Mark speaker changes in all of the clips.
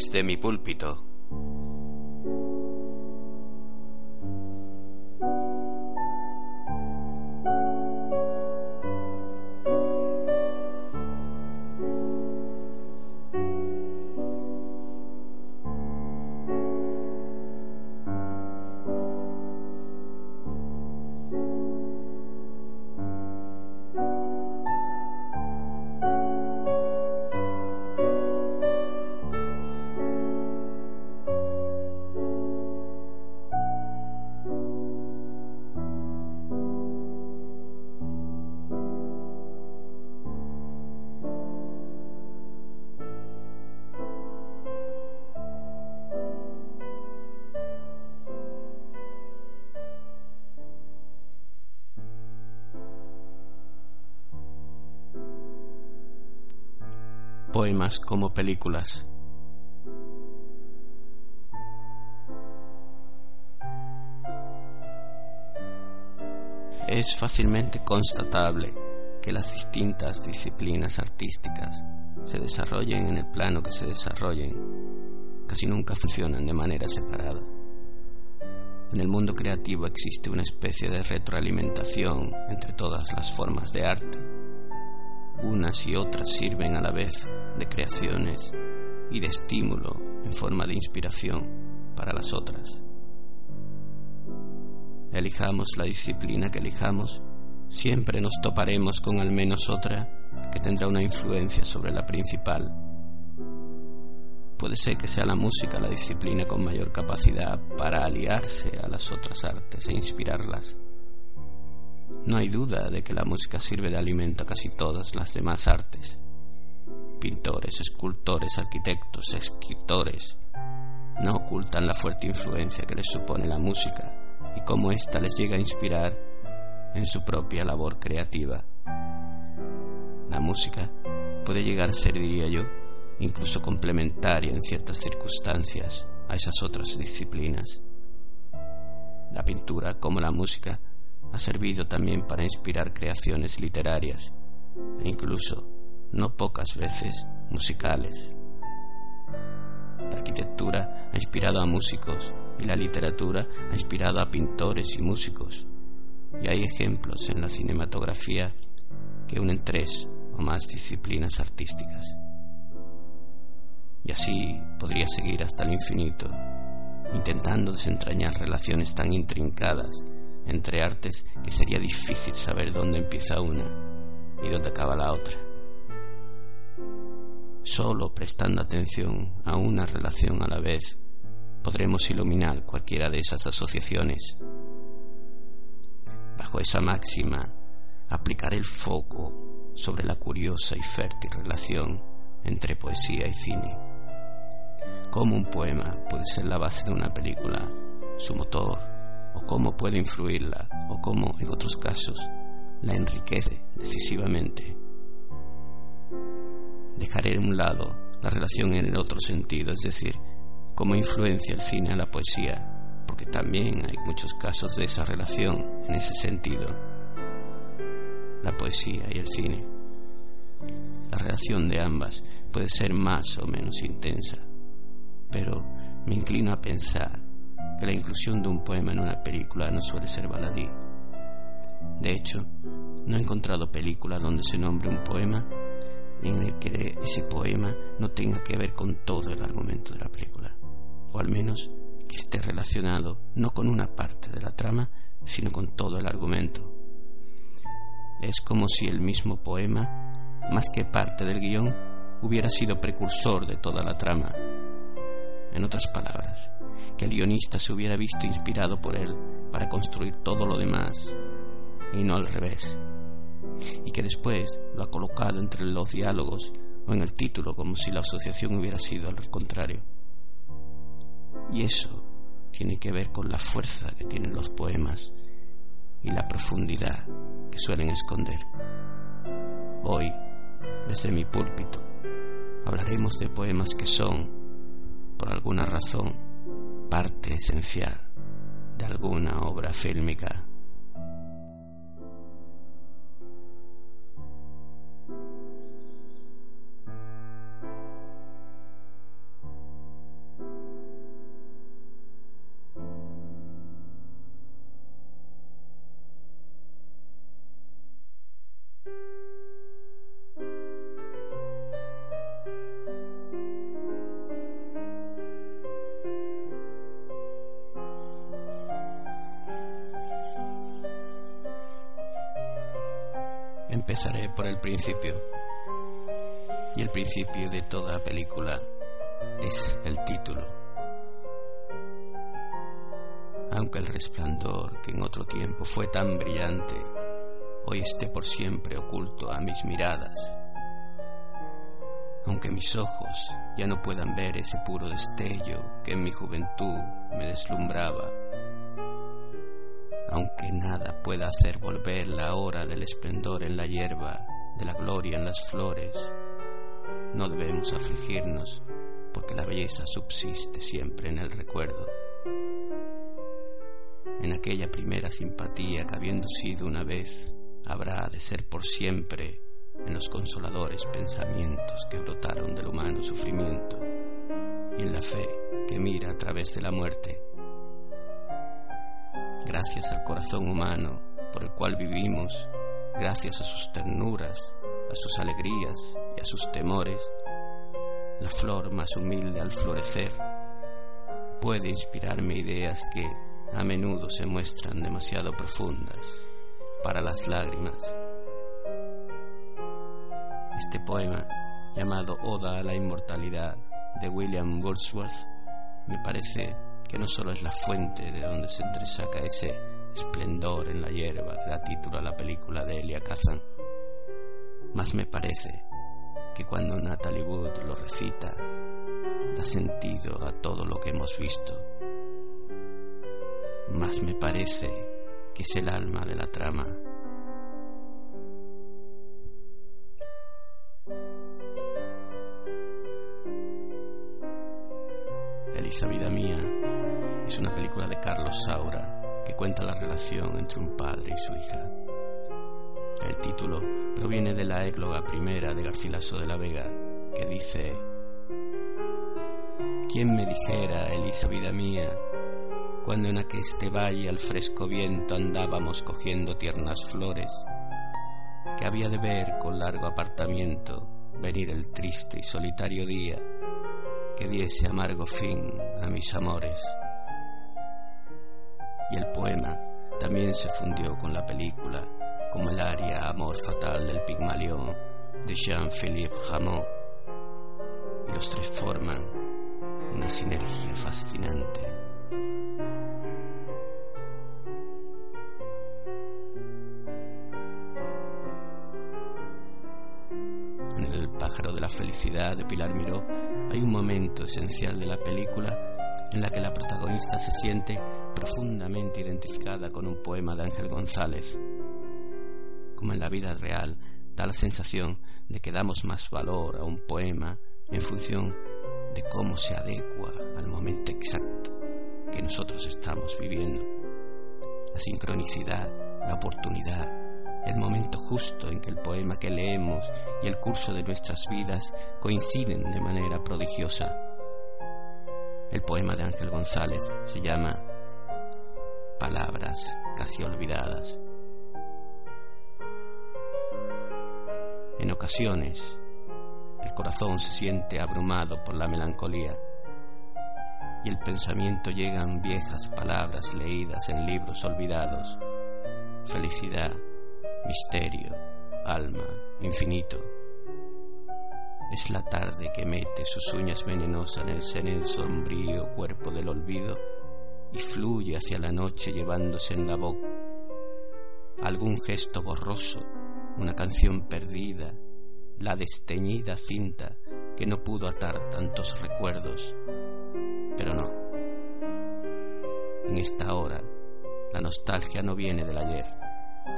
Speaker 1: Desde mi púlpito como películas. Es fácilmente constatable que las distintas disciplinas artísticas se desarrollen en el plano que se desarrollen, casi nunca funcionan de manera separada. En el mundo creativo existe una especie de retroalimentación entre todas las formas de arte. Unas y otras sirven a la vez de creaciones y de estímulo en forma de inspiración para las otras. Elijamos la disciplina que elijamos, siempre nos toparemos con al menos otra que tendrá una influencia sobre la principal. Puede ser que sea la música la disciplina con mayor capacidad para aliarse a las otras artes e inspirarlas. No hay duda de que la música sirve de alimento a casi todas las demás artes pintores, escultores, arquitectos, escritores, no ocultan la fuerte influencia que les supone la música y cómo ésta les llega a inspirar en su propia labor creativa. La música puede llegar a ser, diría yo, incluso complementaria en ciertas circunstancias a esas otras disciplinas. La pintura, como la música, ha servido también para inspirar creaciones literarias e incluso no pocas veces musicales. La arquitectura ha inspirado a músicos y la literatura ha inspirado a pintores y músicos. Y hay ejemplos en la cinematografía que unen tres o más disciplinas artísticas. Y así podría seguir hasta el infinito, intentando desentrañar relaciones tan intrincadas entre artes que sería difícil saber dónde empieza una y dónde acaba la otra. Solo prestando atención a una relación a la vez podremos iluminar cualquiera de esas asociaciones. Bajo esa máxima, aplicar el foco sobre la curiosa y fértil relación entre poesía y cine. Cómo un poema puede ser la base de una película, su motor, o cómo puede influirla, o cómo, en otros casos, la enriquece decisivamente dejaré a un lado la relación en el otro sentido, es decir, cómo influencia el cine a la poesía, porque también hay muchos casos de esa relación en ese sentido, la poesía y el cine. La relación de ambas puede ser más o menos intensa, pero me inclino a pensar que la inclusión de un poema en una película no suele ser baladí. De hecho, no he encontrado película donde se nombre un poema en el que ese poema no tenga que ver con todo el argumento de la película, o al menos que esté relacionado no con una parte de la trama, sino con todo el argumento. Es como si el mismo poema, más que parte del guion, hubiera sido precursor de toda la trama. En otras palabras, que el guionista se hubiera visto inspirado por él para construir todo lo demás, y no al revés y que después lo ha colocado entre los diálogos o en el título como si la asociación hubiera sido al contrario. Y eso tiene que ver con la fuerza que tienen los poemas y la profundidad que suelen esconder. Hoy, desde mi púlpito, hablaremos de poemas que son, por alguna razón, parte esencial de alguna obra fílmica Empezaré por el principio. Y el principio de toda película es el título. Aunque el resplandor que en otro tiempo fue tan brillante, hoy esté por siempre oculto a mis miradas. Aunque mis ojos ya no puedan ver ese puro destello que en mi juventud me deslumbraba aunque nada pueda hacer volver la hora del esplendor en la hierba, de la gloria en las flores. No debemos afligirnos, porque la belleza subsiste siempre en el recuerdo. En aquella primera simpatía que habiendo sido una vez, habrá de ser por siempre en los consoladores pensamientos que brotaron del humano sufrimiento y en la fe que mira a través de la muerte gracias al corazón humano por el cual vivimos, gracias a sus ternuras, a sus alegrías y a sus temores, la flor más humilde al florecer puede inspirarme ideas que a menudo se muestran demasiado profundas para las lágrimas. Este poema, llamado Oda a la Inmortalidad de William Wordsworth, me parece que no solo es la fuente de donde se entresaca ese esplendor en la hierba que da título a la película de Elia Kazan, más me parece que cuando Natalie Wood lo recita, da sentido a todo lo que hemos visto. Más me parece que es el alma de la trama. Elisa vida mía es una película de Carlos Saura que cuenta la relación entre un padre y su hija. El título proviene de la égloga primera de Garcilaso de la Vega, que dice, ¿Quién me dijera, Elisa vida mía, cuando en aqueste valle al fresco viento andábamos cogiendo tiernas flores, que había de ver con largo apartamiento venir el triste y solitario día que diese amargo fin a mis amores? Y el poema también se fundió con la película, como el aria Amor Fatal del Pigmalión de Jean-Philippe Rameau. Y los tres forman una sinergia fascinante. En El pájaro de la felicidad de Pilar Miró hay un momento esencial de la película en la que la protagonista se siente profundamente identificada con un poema de Ángel González. Como en la vida real, da la sensación de que damos más valor a un poema en función de cómo se adecua al momento exacto que nosotros estamos viviendo. La sincronicidad, la oportunidad, el momento justo en que el poema que leemos y el curso de nuestras vidas coinciden de manera prodigiosa. El poema de Ángel González se llama palabras casi olvidadas. En ocasiones, el corazón se siente abrumado por la melancolía y el pensamiento llegan viejas palabras leídas en libros olvidados. Felicidad, misterio, alma, infinito. Es la tarde que mete sus uñas venenosas en el sombrío cuerpo del olvido y fluye hacia la noche llevándose en la boca algún gesto borroso, una canción perdida, la desteñida cinta que no pudo atar tantos recuerdos. Pero no. En esta hora, la nostalgia no viene del ayer,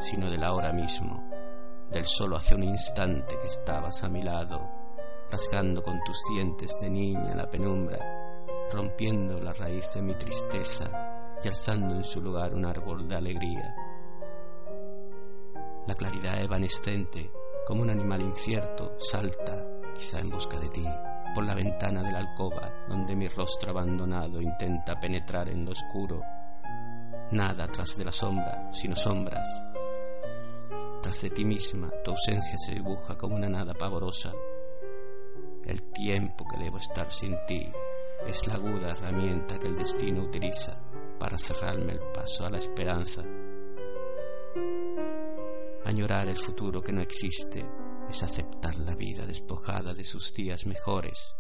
Speaker 1: sino del ahora mismo, del solo hace un instante que estabas a mi lado, rasgando con tus dientes de niña la penumbra, rompiendo la raíz de mi tristeza y alzando en su lugar un árbol de alegría. La claridad evanescente, como un animal incierto, salta, quizá en busca de ti, por la ventana de la alcoba, donde mi rostro abandonado intenta penetrar en lo oscuro. Nada tras de la sombra, sino sombras. Tras de ti misma, tu ausencia se dibuja como una nada pavorosa. El tiempo que debo estar sin ti es la aguda herramienta que el destino utiliza para cerrarme el paso a la esperanza. Añorar el futuro que no existe es aceptar la vida despojada de sus días mejores.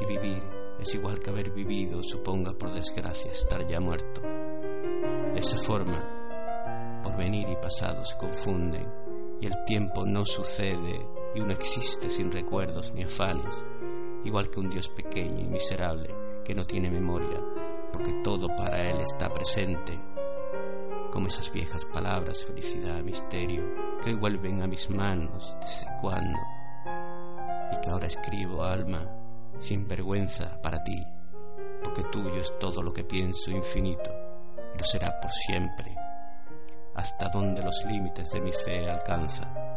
Speaker 1: Y vivir es igual que haber vivido, suponga por desgracia estar ya muerto. De esa forma, porvenir y pasado se confunden y el tiempo no sucede y uno existe sin recuerdos ni afanes, igual que un Dios pequeño y miserable que no tiene memoria, porque todo para él está presente como esas viejas palabras felicidad, misterio, que hoy vuelven a mis manos desde cuándo, y que ahora escribo, alma, sin vergüenza para ti, porque tuyo es todo lo que pienso infinito, y lo será por siempre, hasta donde los límites de mi fe alcanza.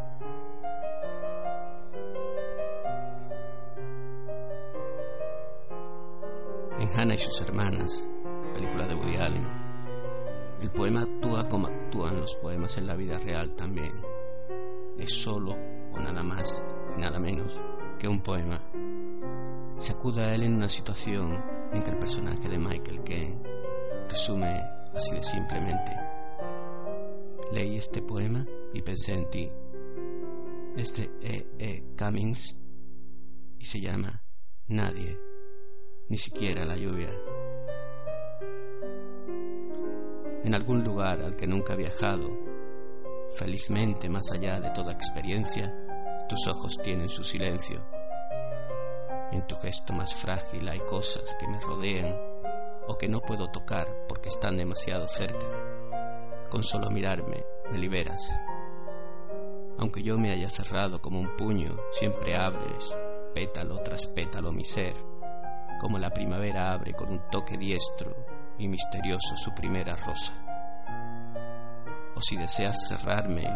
Speaker 1: En Hannah y sus hermanas, película de Woody Allen, el poema actúa como actúan los poemas en la vida real también. Es solo o nada más y nada menos que un poema. Se acude a él en una situación en que el personaje de Michael Caine resume así de simplemente. Leí este poema y pensé en ti. Es de E. E. Cummings y se llama Nadie, ni siquiera la lluvia en algún lugar al que nunca he viajado. Felizmente, más allá de toda experiencia, tus ojos tienen su silencio. En tu gesto más frágil hay cosas que me rodean o que no puedo tocar porque están demasiado cerca. Con solo mirarme me liberas. Aunque yo me haya cerrado como un puño, siempre abres, pétalo tras pétalo mi ser, como la primavera abre con un toque diestro y misterioso su primera rosa. O si deseas cerrarme,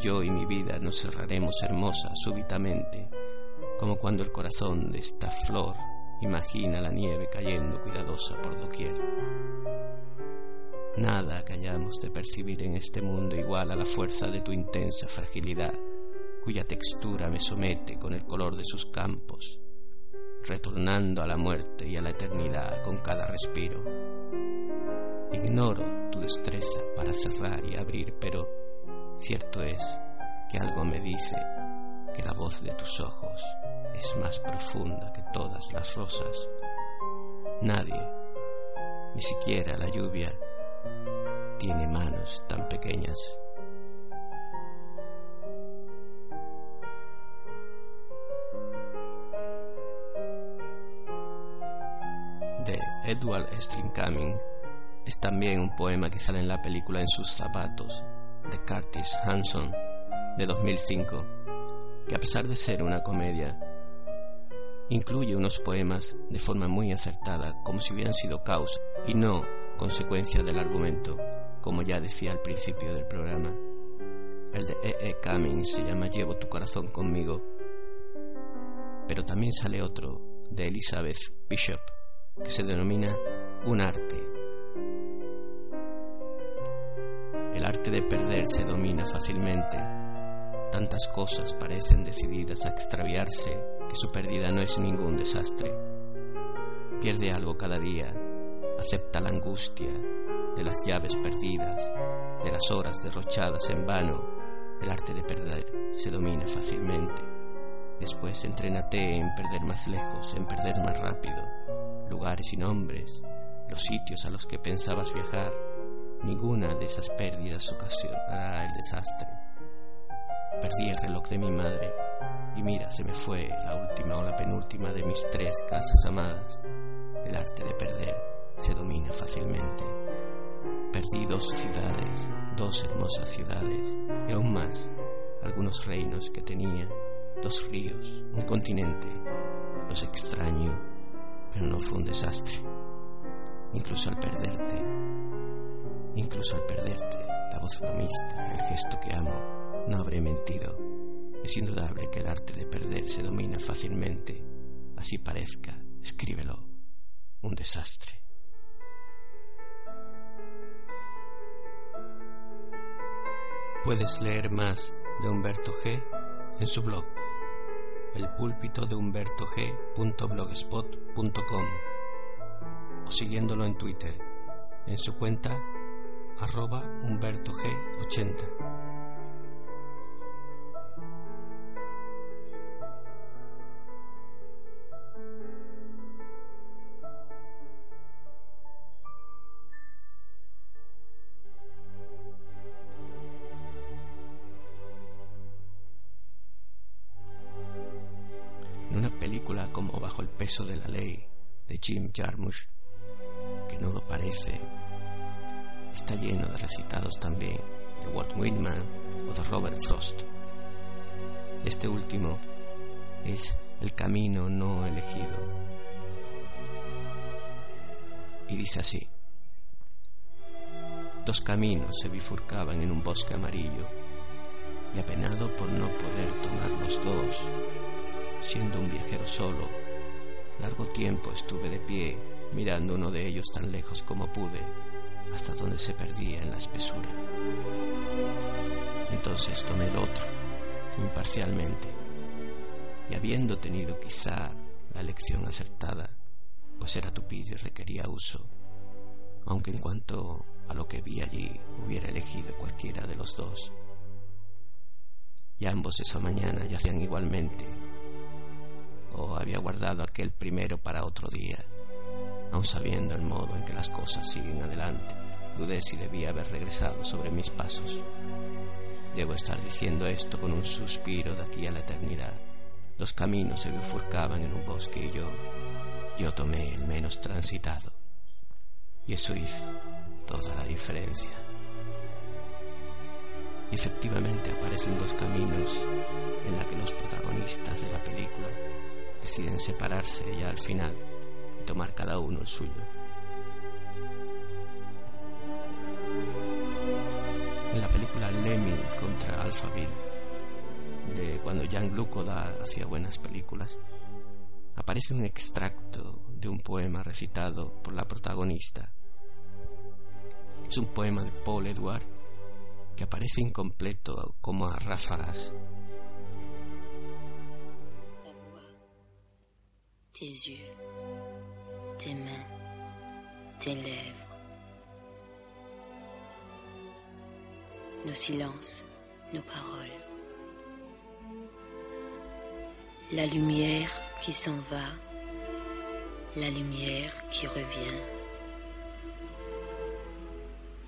Speaker 1: yo y mi vida nos cerraremos hermosa súbitamente, como cuando el corazón de esta flor imagina la nieve cayendo cuidadosa por doquier. Nada hayamos de percibir en este mundo igual a la fuerza de tu intensa fragilidad, cuya textura me somete con el color de sus campos, retornando a la muerte y a la eternidad con cada respiro. Ignoro tu destreza para cerrar y abrir, pero cierto es que algo me dice que la voz de tus ojos es más profunda que todas las rosas. Nadie, ni siquiera la lluvia, tiene manos tan pequeñas. Edward Cumming es también un poema que sale en la película En sus zapatos de Curtis Hanson de 2005, que a pesar de ser una comedia, incluye unos poemas de forma muy acertada, como si hubieran sido caos y no consecuencia del argumento, como ya decía al principio del programa. El de E. E. Cumming se llama Llevo tu corazón conmigo, pero también sale otro de Elizabeth Bishop que se denomina un arte. El arte de perder se domina fácilmente. Tantas cosas parecen decididas a extraviarse que su pérdida no es ningún desastre. Pierde algo cada día, acepta la angustia de las llaves perdidas, de las horas derrochadas en vano. El arte de perder se domina fácilmente. Después entrénate en perder más lejos, en perder más rápido lugares y nombres, los sitios a los que pensabas viajar, ninguna de esas pérdidas ocasionará el desastre. Perdí el reloj de mi madre y mira, se me fue la última o la penúltima de mis tres casas amadas. El arte de perder se domina fácilmente. Perdí dos ciudades, dos hermosas ciudades y aún más algunos reinos que tenía, dos ríos, un continente. Los extraño, no fue un desastre. Incluso al perderte, incluso al perderte, la voz bromista, el gesto que amo, no habré mentido. Es indudable que el arte de perder se domina fácilmente. Así parezca, escríbelo, un desastre. Puedes leer más de Humberto G en su blog, el púlpito de Humberto G.blogspot.com o siguiéndolo en Twitter en su cuenta arroba Humberto G80. De la ley de Jim Jarmusch, que no lo parece, está lleno de recitados también de Walt Whitman o de Robert Frost. Este último es el camino no elegido. Y dice así, dos caminos se bifurcaban en un bosque amarillo y apenado por no poder tomar los dos, siendo un viajero solo, Largo tiempo estuve de pie, mirando uno de ellos tan lejos como pude, hasta donde se perdía en la espesura. Entonces tomé el otro, imparcialmente, y habiendo tenido quizá la elección acertada, pues era tupido y requería uso, aunque en cuanto a lo que vi allí hubiera elegido cualquiera de los dos. Y ambos esa mañana yacían igualmente o había guardado aquel primero para otro día. Aun sabiendo el modo en que las cosas siguen adelante, dudé si debía haber regresado sobre mis pasos. Debo estar diciendo esto con un suspiro de aquí a la eternidad. Los caminos se bifurcaban en un bosque y yo, yo tomé el menos transitado. Y eso hizo toda la diferencia. Y efectivamente aparecen dos caminos en la que los protagonistas de la película deciden separarse ya al final y tomar cada uno el suyo. En la película Lemmy contra Alphaville, de cuando Jean-Luc Godard hacía buenas películas, aparece un extracto de un poema recitado por la protagonista. Es un poema de Paul Edward que aparece incompleto como a ráfagas
Speaker 2: tes yeux, tes mains, tes lèvres, nos silences, nos paroles. La lumière qui s'en va, la lumière qui revient.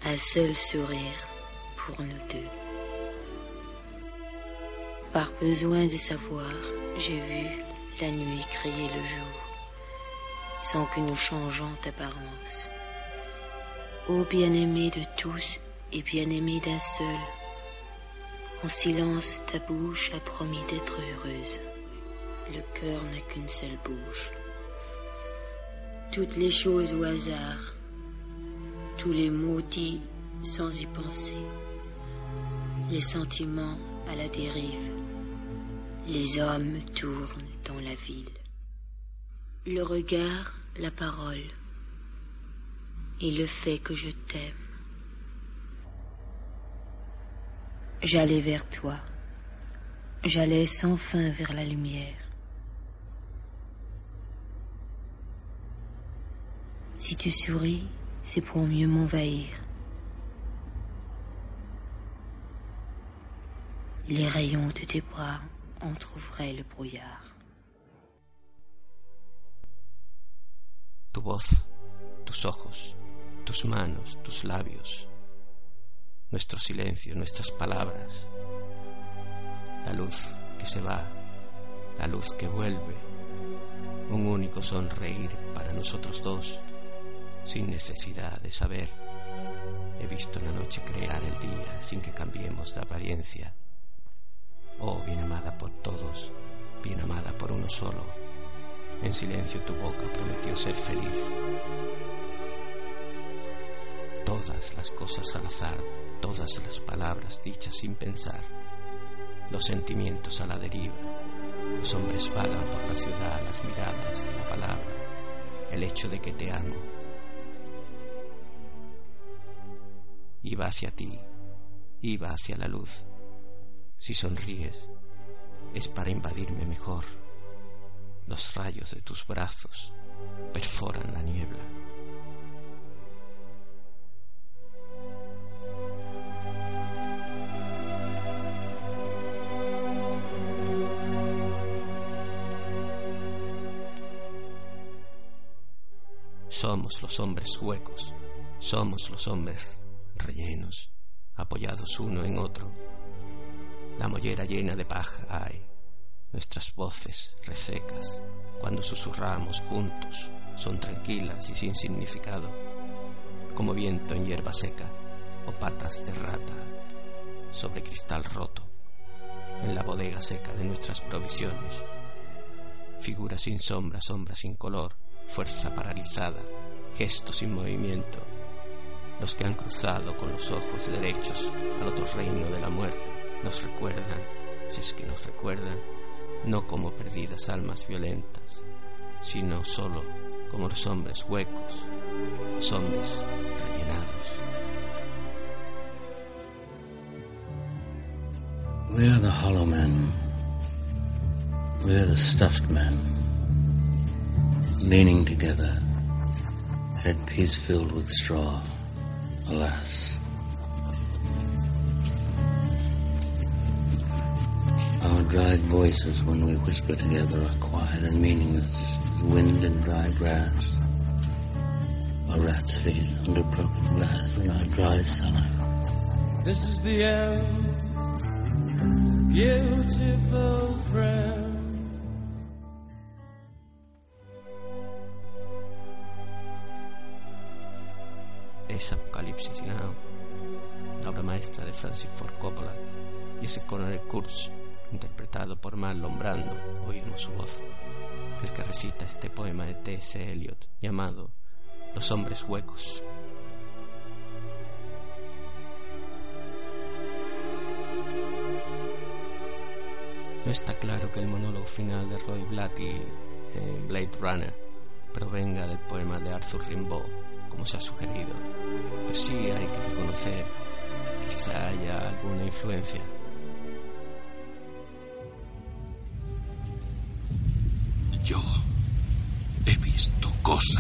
Speaker 2: Un seul sourire pour nous deux. Par besoin de savoir, j'ai vu la nuit criait le jour, sans que nous changeons d'apparence. Ô bien-aimé de tous et bien-aimé d'un seul, en silence ta bouche a promis d'être heureuse. Le cœur n'a qu'une seule bouche. Toutes les choses au hasard, tous les mots dits sans y penser, les sentiments à la dérive, les hommes tournent dans la ville. Le regard, la parole et le fait que je t'aime. J'allais vers toi, j'allais sans fin vers la lumière. Si tu souris, c'est pour mieux m'envahir. Les rayons de tes bras entr'ouvraient le brouillard.
Speaker 1: tu voz, tus ojos, tus manos, tus labios, nuestro silencio, nuestras palabras, la luz que se va, la luz que vuelve, un único sonreír para nosotros dos, sin necesidad de saber. He visto la noche crear el día sin que cambiemos de apariencia. Oh, bien amada por todos, bien amada por uno solo. En silencio tu boca prometió ser feliz. Todas las cosas al azar, todas las palabras dichas sin pensar, los sentimientos a la deriva. Los hombres vagan por la ciudad, las miradas, la palabra, el hecho de que te amo. Iba hacia ti, iba hacia la luz. Si sonríes, es para invadirme mejor. Los rayos de tus brazos perforan la niebla. Somos los hombres huecos, somos los hombres rellenos, apoyados uno en otro. La mollera llena de paja hay, nuestras voces resecas, cuando susurramos juntos, son tranquilas y sin significado, como viento en hierba seca o patas de rata sobre cristal roto, en la bodega seca de nuestras provisiones. Figura sin sombra, sombra sin color, fuerza paralizada, gesto sin movimiento, los que han cruzado con los ojos derechos al otro reino de la muerte nos recuerdan, si es que nos recuerdan, no como perdidas almas violentas, sino solo como los hombres huecos, los hombres rellenados.
Speaker 3: We are the hollow men. We are the stuffed men. Leaning together, headpiece filled with straw. Alas. Dried voices when we whisper together are quiet and meaningless as wind in dry grass. Or rat's feet under broken glass in our dry cellar.
Speaker 4: This is the end, beautiful friend.
Speaker 1: Es Apocalipsis Now, la obra maestra de Francis Ford Coppola, y ese Conor Kurz, interpretado por Marlon Brando, oímos su voz, el que recita este poema de T.S. Eliot llamado Los hombres huecos. No está claro que el monólogo final de Roy Blatty en Blade Runner provenga del poema de Arthur Rimbaud, como se ha sugerido, pero sí hay que reconocer que quizá haya alguna influencia.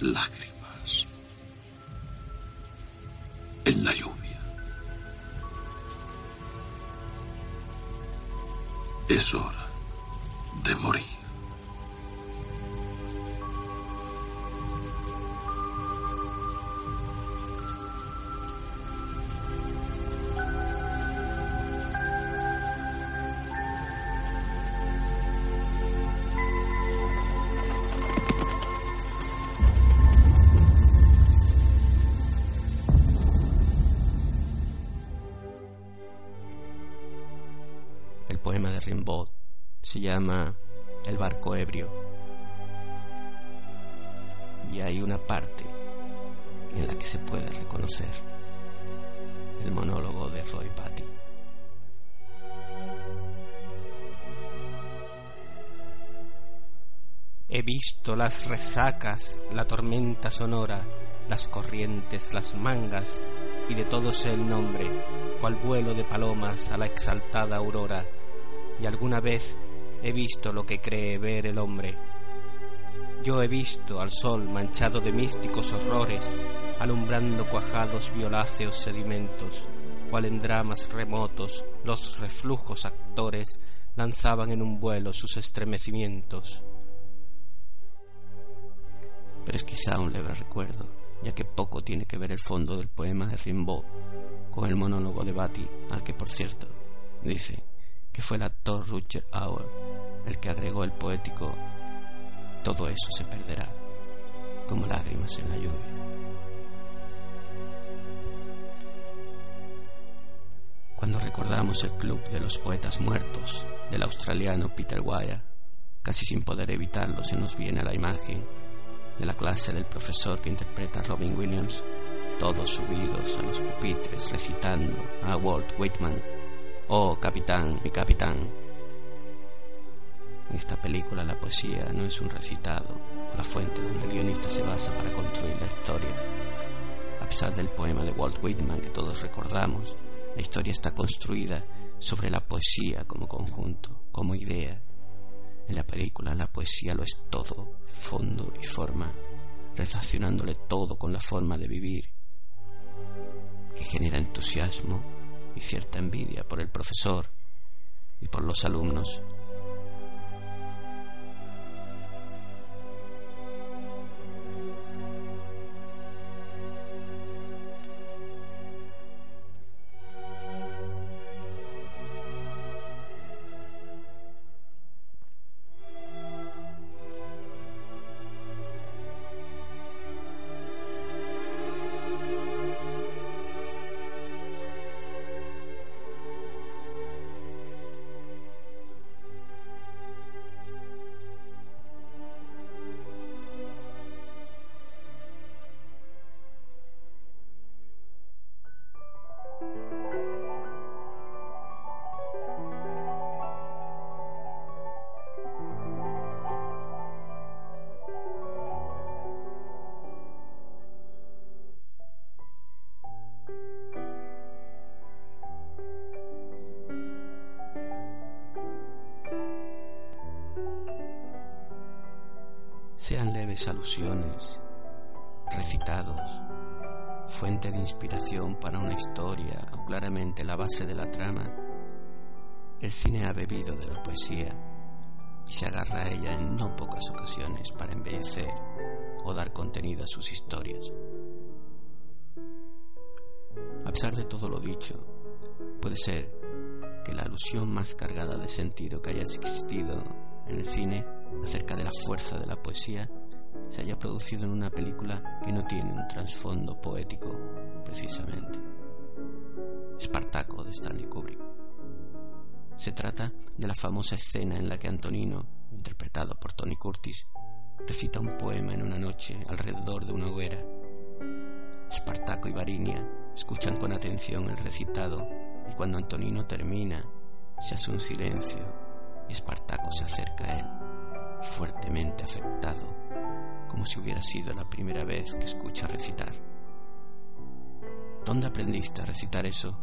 Speaker 5: lágrimas en la lluvia. Es hora de morir.
Speaker 1: He visto las resacas, la tormenta sonora, las corrientes, las mangas, y de todos el nombre, cual vuelo de palomas a la exaltada aurora, y alguna vez he visto lo que cree ver el hombre. Yo he visto al sol manchado de místicos horrores, alumbrando cuajados violáceos sedimentos, cual en dramas remotos los reflujos actores lanzaban en un vuelo sus estremecimientos. Pero es quizá un leve recuerdo, ya que poco tiene que ver el fondo del poema de Rimbaud con el monólogo de Batty, al que por cierto dice que fue el actor Rutger Hauer el que agregó el poético todo eso se perderá como lágrimas en la lluvia. Cuando recordamos el club de los poetas muertos del australiano Peter Wire, casi sin poder evitarlo se nos viene a la imagen de la clase del profesor que interpreta a Robin Williams, todos subidos a los pupitres recitando a Walt Whitman, Oh capitán, mi capitán. En esta película la poesía no es un recitado o la fuente donde el guionista se basa para construir la historia. A pesar del poema de Walt Whitman que todos recordamos, la historia está construida sobre la poesía como conjunto, como idea. En la película la poesía lo es todo, fondo y forma, relacionándole todo con la forma de vivir, que genera entusiasmo y cierta envidia por el profesor y por los alumnos. Sean leves alusiones, recitados, fuente de inspiración para una historia o claramente la base de la trama, el cine ha bebido de la poesía y se agarra a ella en no pocas ocasiones para embellecer o dar contenido a sus historias. A pesar de todo lo dicho, puede ser que la alusión más cargada de sentido que haya existido en el cine acerca de la fuerza de la poesía se haya producido en una película que no tiene un trasfondo poético, precisamente. Espartaco de Stanley Kubrick. Se trata de la famosa escena en la que Antonino, interpretado por Tony Curtis, recita un poema en una noche alrededor de una hoguera. Espartaco y Varinia escuchan con atención el recitado y cuando Antonino termina, se hace un silencio y Espartaco se acerca a él fuertemente afectado, como si hubiera sido la primera vez que escucha recitar. ¿Dónde aprendiste a recitar eso?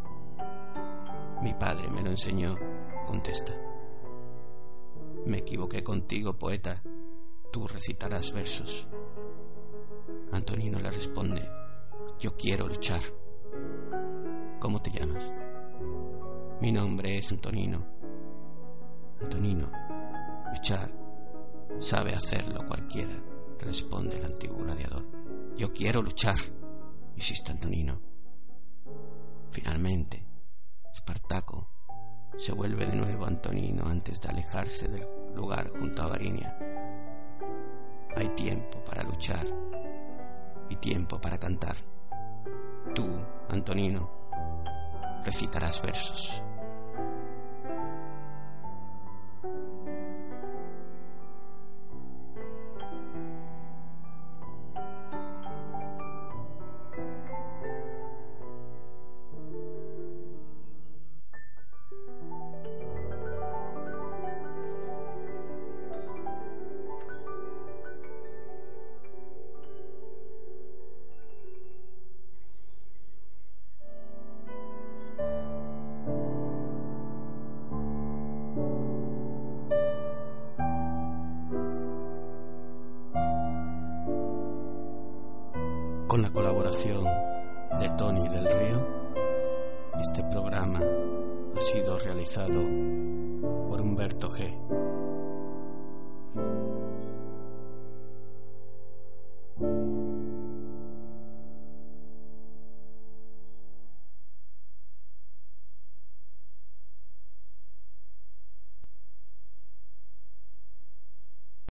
Speaker 1: Mi padre me lo enseñó, contesta. Me equivoqué contigo, poeta. Tú recitarás versos. Antonino le responde, yo quiero luchar. ¿Cómo te llamas? Mi nombre es Antonino. Antonino, luchar Sabe hacerlo cualquiera, responde el antiguo gladiador. Yo quiero luchar, insiste Antonino. Finalmente, Espartaco se vuelve de nuevo Antonino antes de alejarse del lugar junto a Varinia. Hay tiempo para luchar y tiempo para cantar. Tú, Antonino, recitarás versos. La